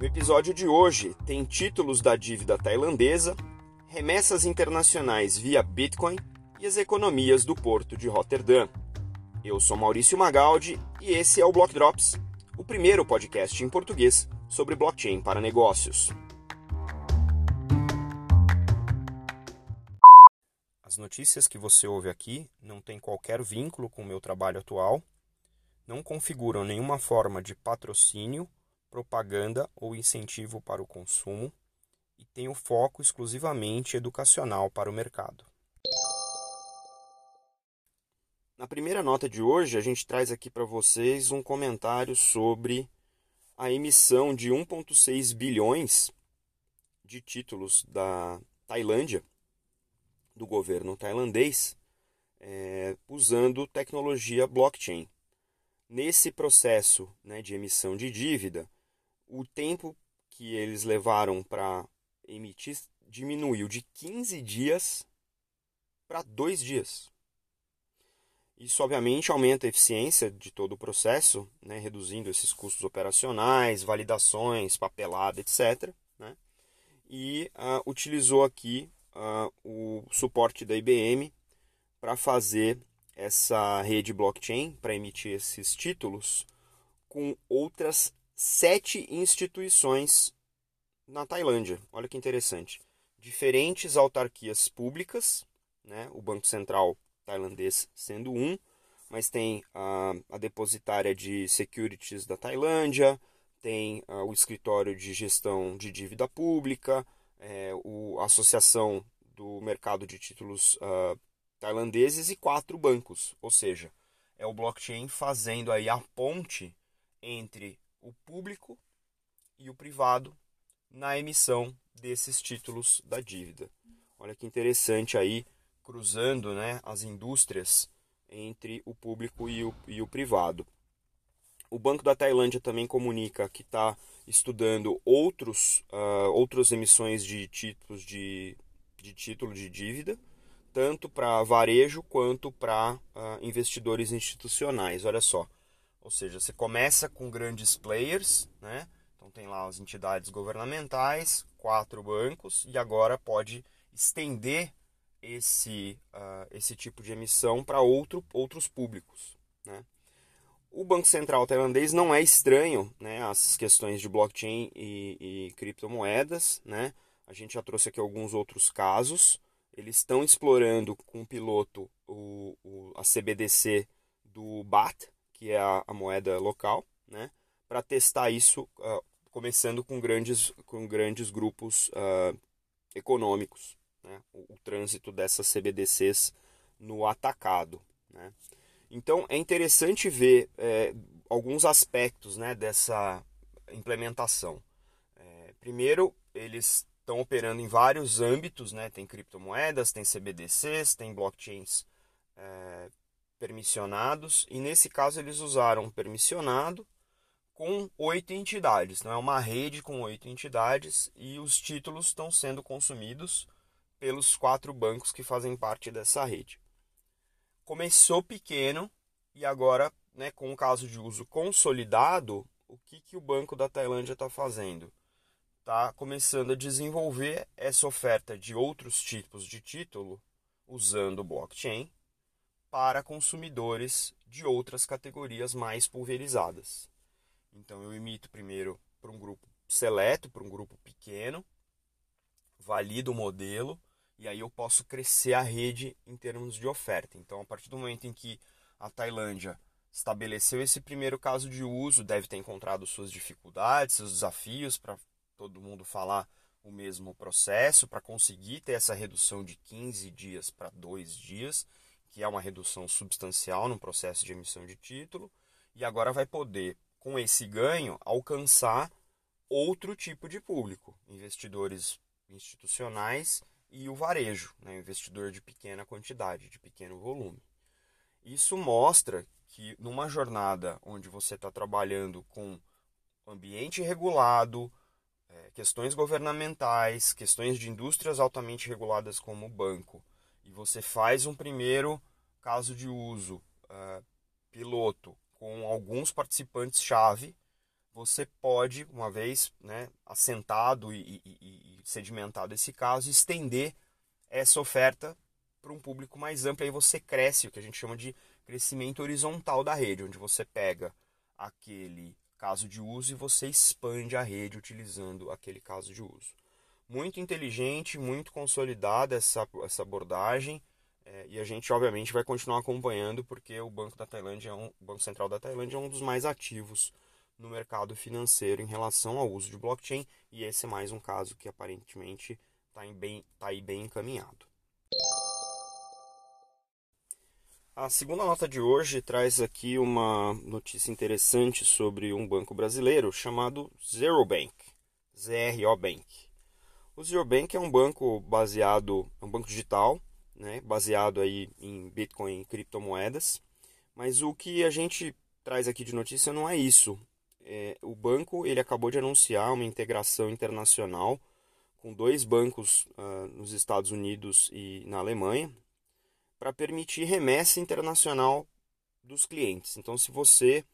No episódio de hoje tem títulos da dívida tailandesa, remessas internacionais via Bitcoin e as economias do porto de Rotterdam. Eu sou Maurício Magaldi e esse é o Block Drops, o primeiro podcast em português sobre blockchain para negócios. As notícias que você ouve aqui não têm qualquer vínculo com o meu trabalho atual, não configuram nenhuma forma de patrocínio propaganda ou incentivo para o consumo e tem o foco exclusivamente educacional para o mercado. Na primeira nota de hoje, a gente traz aqui para vocês um comentário sobre a emissão de 1,6 bilhões de títulos da Tailândia, do governo tailandês, é, usando tecnologia blockchain. Nesse processo né, de emissão de dívida, o tempo que eles levaram para emitir diminuiu de 15 dias para 2 dias. Isso, obviamente, aumenta a eficiência de todo o processo, né, reduzindo esses custos operacionais, validações, papelada, etc. Né, e uh, utilizou aqui uh, o suporte da IBM para fazer essa rede blockchain, para emitir esses títulos, com outras sete instituições na Tailândia. Olha que interessante. Diferentes autarquias públicas, né? o Banco Central tailandês sendo um, mas tem a, a depositária de securities da Tailândia, tem a, o escritório de gestão de dívida pública, é, o, a associação do mercado de títulos uh, tailandeses e quatro bancos, ou seja, é o blockchain fazendo aí a ponte entre o público e o privado na emissão desses títulos da dívida. Olha que interessante aí, cruzando né, as indústrias entre o público e o, e o privado. O Banco da Tailândia também comunica que está estudando outros, uh, outras emissões de títulos de, de título de dívida, tanto para varejo quanto para uh, investidores institucionais. Olha só, ou seja, você começa com grandes players, né? Então tem lá as entidades governamentais, quatro bancos, e agora pode estender esse, uh, esse tipo de emissão para outro, outros públicos. Né? O Banco Central tailandês não é estranho né, às questões de blockchain e, e criptomoedas. Né? A gente já trouxe aqui alguns outros casos. Eles estão explorando com o piloto o, o, a CBDC do BAT, que é a, a moeda local, né? para testar isso, uh, começando com grandes, com grandes grupos uh, econômicos, né? o, o, trânsito dessas CBDCs no atacado. Né? Então é interessante ver é, alguns aspectos né, dessa implementação. É, primeiro, eles estão operando em vários âmbitos, né? tem criptomoedas, tem CBDCs, tem blockchains é, permissionados, e nesse caso eles usaram permissionado com oito entidades. Não é uma rede com oito entidades e os títulos estão sendo consumidos pelos quatro bancos que fazem parte dessa rede. Começou pequeno e agora, né, com o caso de uso consolidado, o que, que o Banco da Tailândia está fazendo? Está começando a desenvolver essa oferta de outros tipos de título usando blockchain para consumidores de outras categorias mais pulverizadas. Então eu emito primeiro para um grupo seleto, para um grupo pequeno, valido o modelo e aí eu posso crescer a rede em termos de oferta. Então a partir do momento em que a Tailândia estabeleceu esse primeiro caso de uso, deve ter encontrado suas dificuldades, seus desafios para todo mundo falar o mesmo processo, para conseguir ter essa redução de 15 dias para 2 dias que é uma redução substancial no processo de emissão de título, e agora vai poder, com esse ganho, alcançar outro tipo de público, investidores institucionais e o varejo, né, investidor de pequena quantidade, de pequeno volume. Isso mostra que numa jornada onde você está trabalhando com ambiente regulado, é, questões governamentais, questões de indústrias altamente reguladas como o banco, e você faz um primeiro caso de uso uh, piloto com alguns participantes-chave, você pode, uma vez né, assentado e, e, e sedimentado esse caso, estender essa oferta para um público mais amplo. Aí você cresce, o que a gente chama de crescimento horizontal da rede, onde você pega aquele caso de uso e você expande a rede utilizando aquele caso de uso. Muito inteligente, muito consolidada essa, essa abordagem. É, e a gente, obviamente, vai continuar acompanhando porque o Banco da Tailândia, é um, o Banco Central da Tailândia é um dos mais ativos no mercado financeiro em relação ao uso de blockchain. E esse é mais um caso que aparentemente está tá aí bem encaminhado. A segunda nota de hoje traz aqui uma notícia interessante sobre um banco brasileiro chamado Zero Bank, ZRO Bank. O Zero Bank é um banco baseado, é um banco digital, né, baseado aí em Bitcoin e criptomoedas. Mas o que a gente traz aqui de notícia não é isso. É, o banco ele acabou de anunciar uma integração internacional com dois bancos uh, nos Estados Unidos e na Alemanha, para permitir remessa internacional dos clientes. Então, se você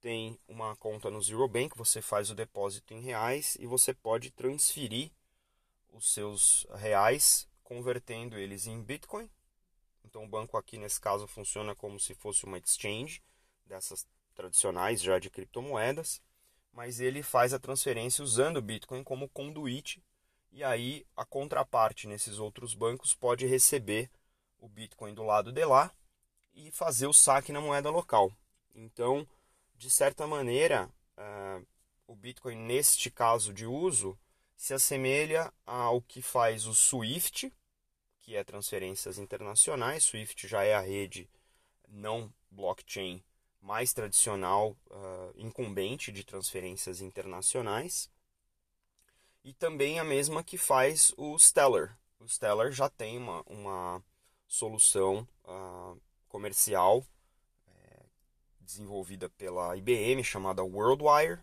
tem uma conta no Zero Bank, você faz o depósito em reais e você pode transferir os seus reais convertendo eles em Bitcoin. Então, o banco aqui nesse caso funciona como se fosse uma exchange dessas tradicionais já de criptomoedas, mas ele faz a transferência usando o Bitcoin como conduíte e aí a contraparte nesses outros bancos pode receber o Bitcoin do lado de lá e fazer o saque na moeda local. Então, de certa maneira, uh, o Bitcoin, neste caso de uso, se assemelha ao que faz o SWIFT, que é transferências internacionais. SWIFT já é a rede não blockchain mais tradicional, uh, incumbente de transferências internacionais. E também a mesma que faz o Stellar. O Stellar já tem uma, uma solução uh, comercial é, desenvolvida pela IBM chamada WorldWire,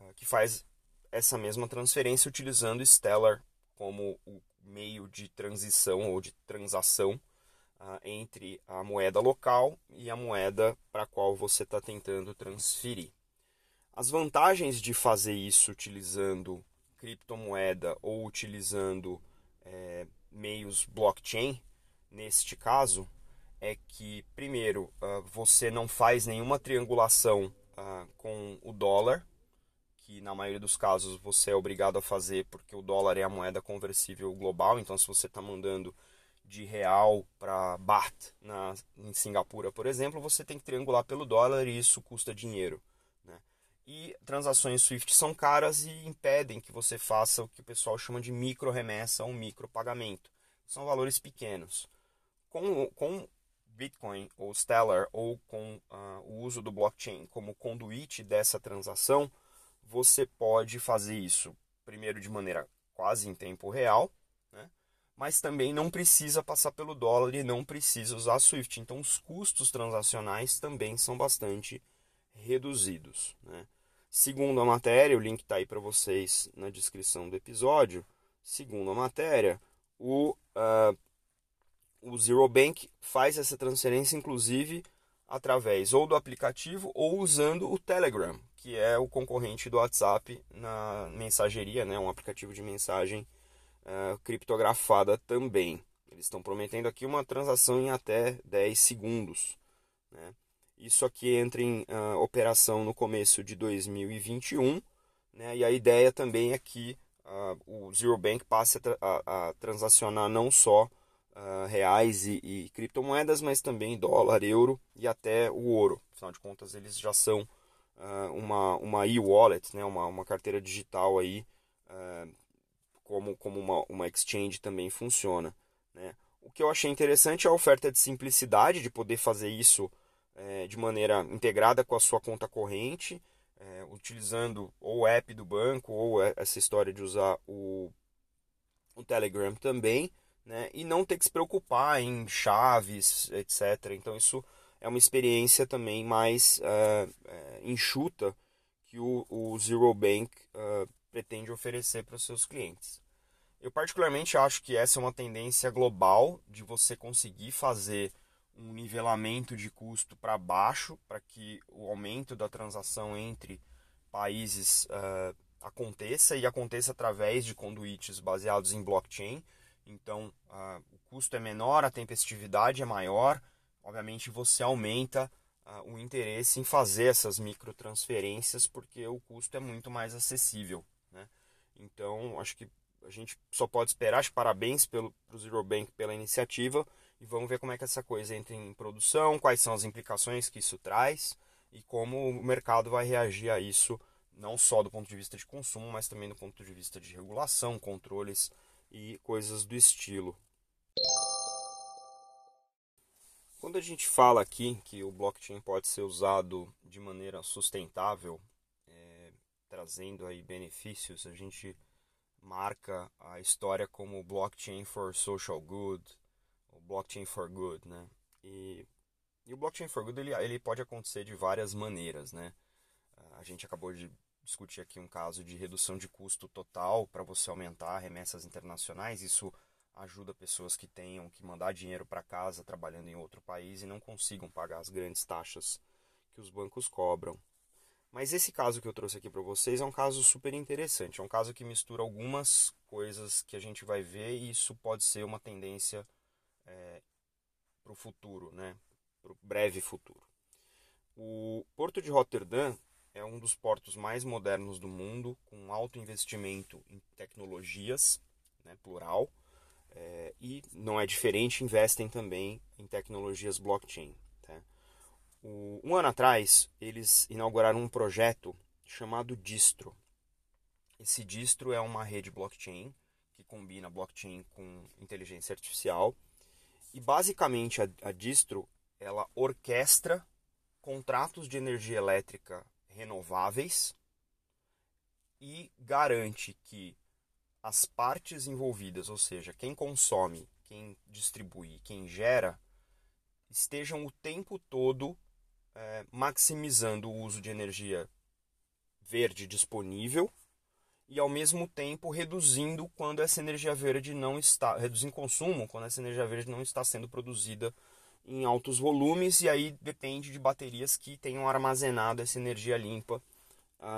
uh, que faz essa mesma transferência utilizando Stellar como o meio de transição ou de transação uh, entre a moeda local e a moeda para a qual você está tentando transferir. As vantagens de fazer isso utilizando criptomoeda ou utilizando é, meios blockchain neste caso é que, primeiro, uh, você não faz nenhuma triangulação uh, com o dólar, na maioria dos casos você é obrigado a fazer porque o dólar é a moeda conversível global. Então, se você está mandando de real para baht na, em Singapura, por exemplo, você tem que triangular pelo dólar e isso custa dinheiro. Né? E transações SWIFT são caras e impedem que você faça o que o pessoal chama de micro remessa ou micro pagamento. São valores pequenos com, com Bitcoin ou Stellar ou com uh, o uso do blockchain como conduíte dessa transação, você pode fazer isso primeiro de maneira quase em tempo real, né? mas também não precisa passar pelo dólar e não precisa usar Swift. Então os custos transacionais também são bastante reduzidos. Né? Segundo a matéria, o link está aí para vocês na descrição do episódio. Segundo a matéria, o uh, o Zero Bank faz essa transferência, inclusive, através ou do aplicativo ou usando o Telegram, que é o concorrente do WhatsApp na mensageria, né? um aplicativo de mensagem uh, criptografada também. Eles estão prometendo aqui uma transação em até 10 segundos. Né? Isso aqui entra em uh, operação no começo de 2021, né? e a ideia também é que uh, o Zero Bank passe a, tra a, a transacionar não só uh, reais e, e, criptomoedas, mas também dólar, euro e até o ouro. Afinal de contas, eles já são uh, uma, uma e-wallet, né? uma, uma carteira digital aí, uh, como, como uma, uma exchange também funciona. Né? O que eu achei interessante é a oferta de simplicidade, de poder fazer isso é, de maneira integrada com a sua conta corrente, é, utilizando ou o app do banco ou essa história de usar o, o Telegram também né? e não ter que se preocupar em chaves, etc. Então isso é uma experiência também mais uh, enxuta que o, o Zero Bank uh, pretende oferecer para os seus clientes. Eu particularmente acho que essa é uma tendência global de você conseguir fazer um nivelamento de custo para baixo, para que o aumento da transação entre países uh, aconteça e aconteça através de conduítes baseados em blockchain. Então, uh, o custo é menor, a tempestividade é maior, obviamente você aumenta uh, o interesse em fazer essas microtransferências porque o custo é muito mais acessível. Né? Então, acho que a gente só pode esperar. Acho parabéns para o Zero Bank pela iniciativa e vamos ver como é que essa coisa entra em produção, quais são as implicações que isso traz e como o mercado vai reagir a isso, não só do ponto de vista de consumo, mas também do ponto de vista de regulação, controles e coisas do estilo. Quando a gente fala aqui que o blockchain pode ser usado de maneira sustentável, é, trazendo aí benefícios, a gente marca a história como blockchain for social good, ou blockchain for good, né? E, e o blockchain for good ele, ele pode acontecer de várias maneiras, né? A gente acabou de discutir aqui um caso de redução de custo total para você aumentar remessas internacionais. Isso ajuda pessoas que tenham que mandar dinheiro para casa trabalhando em outro país e não consigam pagar as grandes taxas que os bancos cobram. Mas esse caso que eu trouxe aqui para vocês é um caso super interessante. É um caso que mistura algumas coisas que a gente vai ver e isso pode ser uma tendência é, para o futuro, né? para o breve futuro. O Porto de Rotterdam é um dos portos mais modernos do mundo, com alto investimento em tecnologias, né, plural, é, e não é diferente, investem também em tecnologias blockchain. Tá? O, um ano atrás, eles inauguraram um projeto chamado Distro. Esse Distro é uma rede blockchain que combina blockchain com inteligência artificial. E basicamente a, a Distro ela orquestra contratos de energia elétrica renováveis e garante que as partes envolvidas, ou seja, quem consome, quem distribui, quem gera, estejam o tempo todo é, maximizando o uso de energia verde disponível e ao mesmo tempo reduzindo quando essa energia verde não está reduzindo consumo quando essa energia verde não está sendo produzida em altos volumes e aí depende de baterias que tenham armazenado essa energia limpa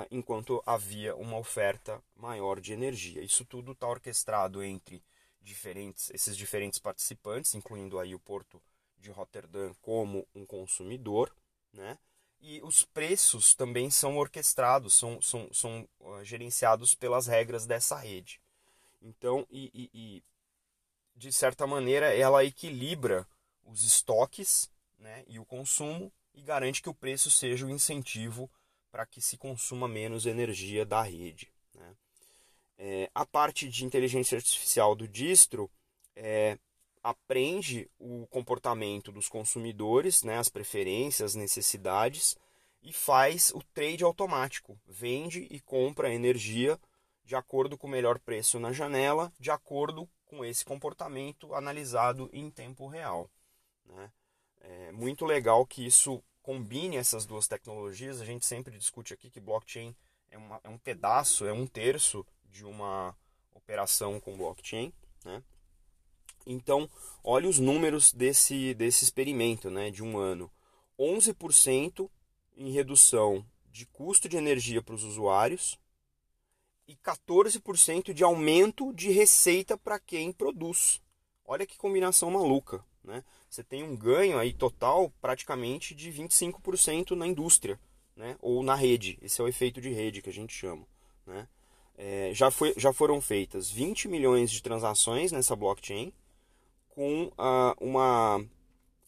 enquanto havia uma oferta maior de energia. Isso tudo está orquestrado entre diferentes, esses diferentes participantes, incluindo aí o Porto de Rotterdam como um consumidor, né? E os preços também são orquestrados, são, são, são uh, gerenciados pelas regras dessa rede. Então, e, e, e, de certa maneira, ela equilibra os estoques né, e o consumo e garante que o preço seja o incentivo para que se consuma menos energia da rede. Né? É, a parte de inteligência artificial do distro é, aprende o comportamento dos consumidores, né, as preferências, as necessidades e faz o trade automático, vende e compra energia de acordo com o melhor preço na janela, de acordo com esse comportamento analisado em tempo real. Né? É muito legal que isso combine essas duas tecnologias. A gente sempre discute aqui que blockchain é, uma, é um pedaço, é um terço de uma operação com blockchain, né? Então, olha os números desse, desse experimento né, de um ano. 11% em redução de custo de energia para os usuários e 14% de aumento de receita para quem produz. Olha que combinação maluca. Né? Você tem um ganho aí total praticamente de 25% na indústria né? ou na rede. Esse é o efeito de rede que a gente chama. Né? É, já, foi, já foram feitas 20 milhões de transações nessa blockchain com uh, uma,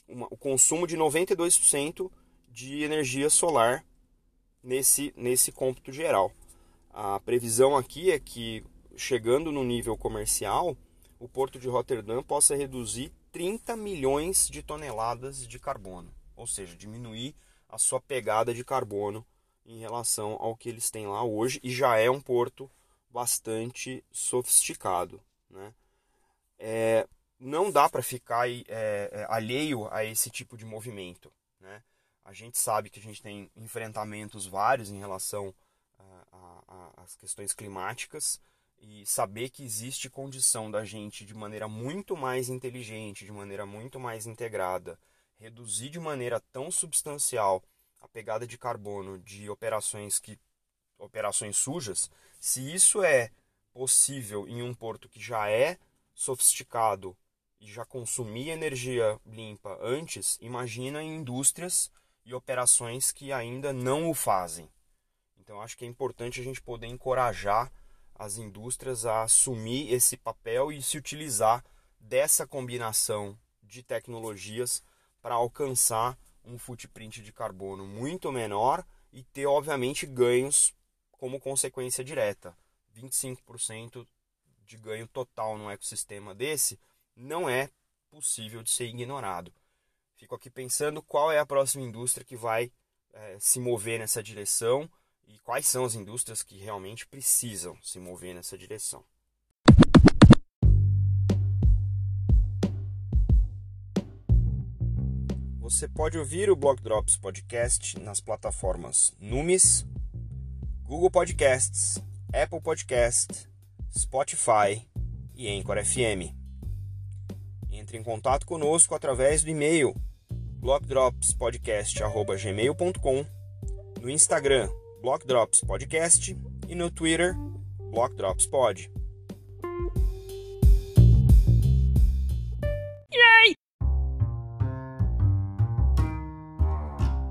uma, o consumo de 92% de energia solar nesse, nesse cômputo geral. A previsão aqui é que, chegando no nível comercial, o porto de Rotterdam possa reduzir 30 milhões de toneladas de carbono, ou seja, diminuir a sua pegada de carbono em relação ao que eles têm lá hoje e já é um porto bastante sofisticado. Né? É, não dá para ficar é, é, alheio a esse tipo de movimento. Né? A gente sabe que a gente tem enfrentamentos vários em relação às questões climáticas e saber que existe condição da gente, de maneira muito mais inteligente, de maneira muito mais integrada, reduzir de maneira tão substancial a pegada de carbono de operações que operações sujas, se isso é possível em um porto que já é sofisticado e já consumia energia limpa antes, imagina em indústrias e operações que ainda não o fazem. Então acho que é importante a gente poder encorajar as indústrias a assumir esse papel e se utilizar dessa combinação de tecnologias para alcançar um footprint de carbono muito menor e ter, obviamente, ganhos como consequência direta. 25% de ganho total no ecossistema desse não é possível de ser ignorado. Fico aqui pensando qual é a próxima indústria que vai é, se mover nessa direção e quais são as indústrias que realmente precisam se mover nessa direção. Você pode ouvir o Block Drops Podcast nas plataformas Numis, Google Podcasts, Apple Podcast, Spotify e Anchor FM. Entre em contato conosco através do e-mail blockdropspodcast.gmail.com, no Instagram Block Drops Podcast e no Twitter Block Drops Pod.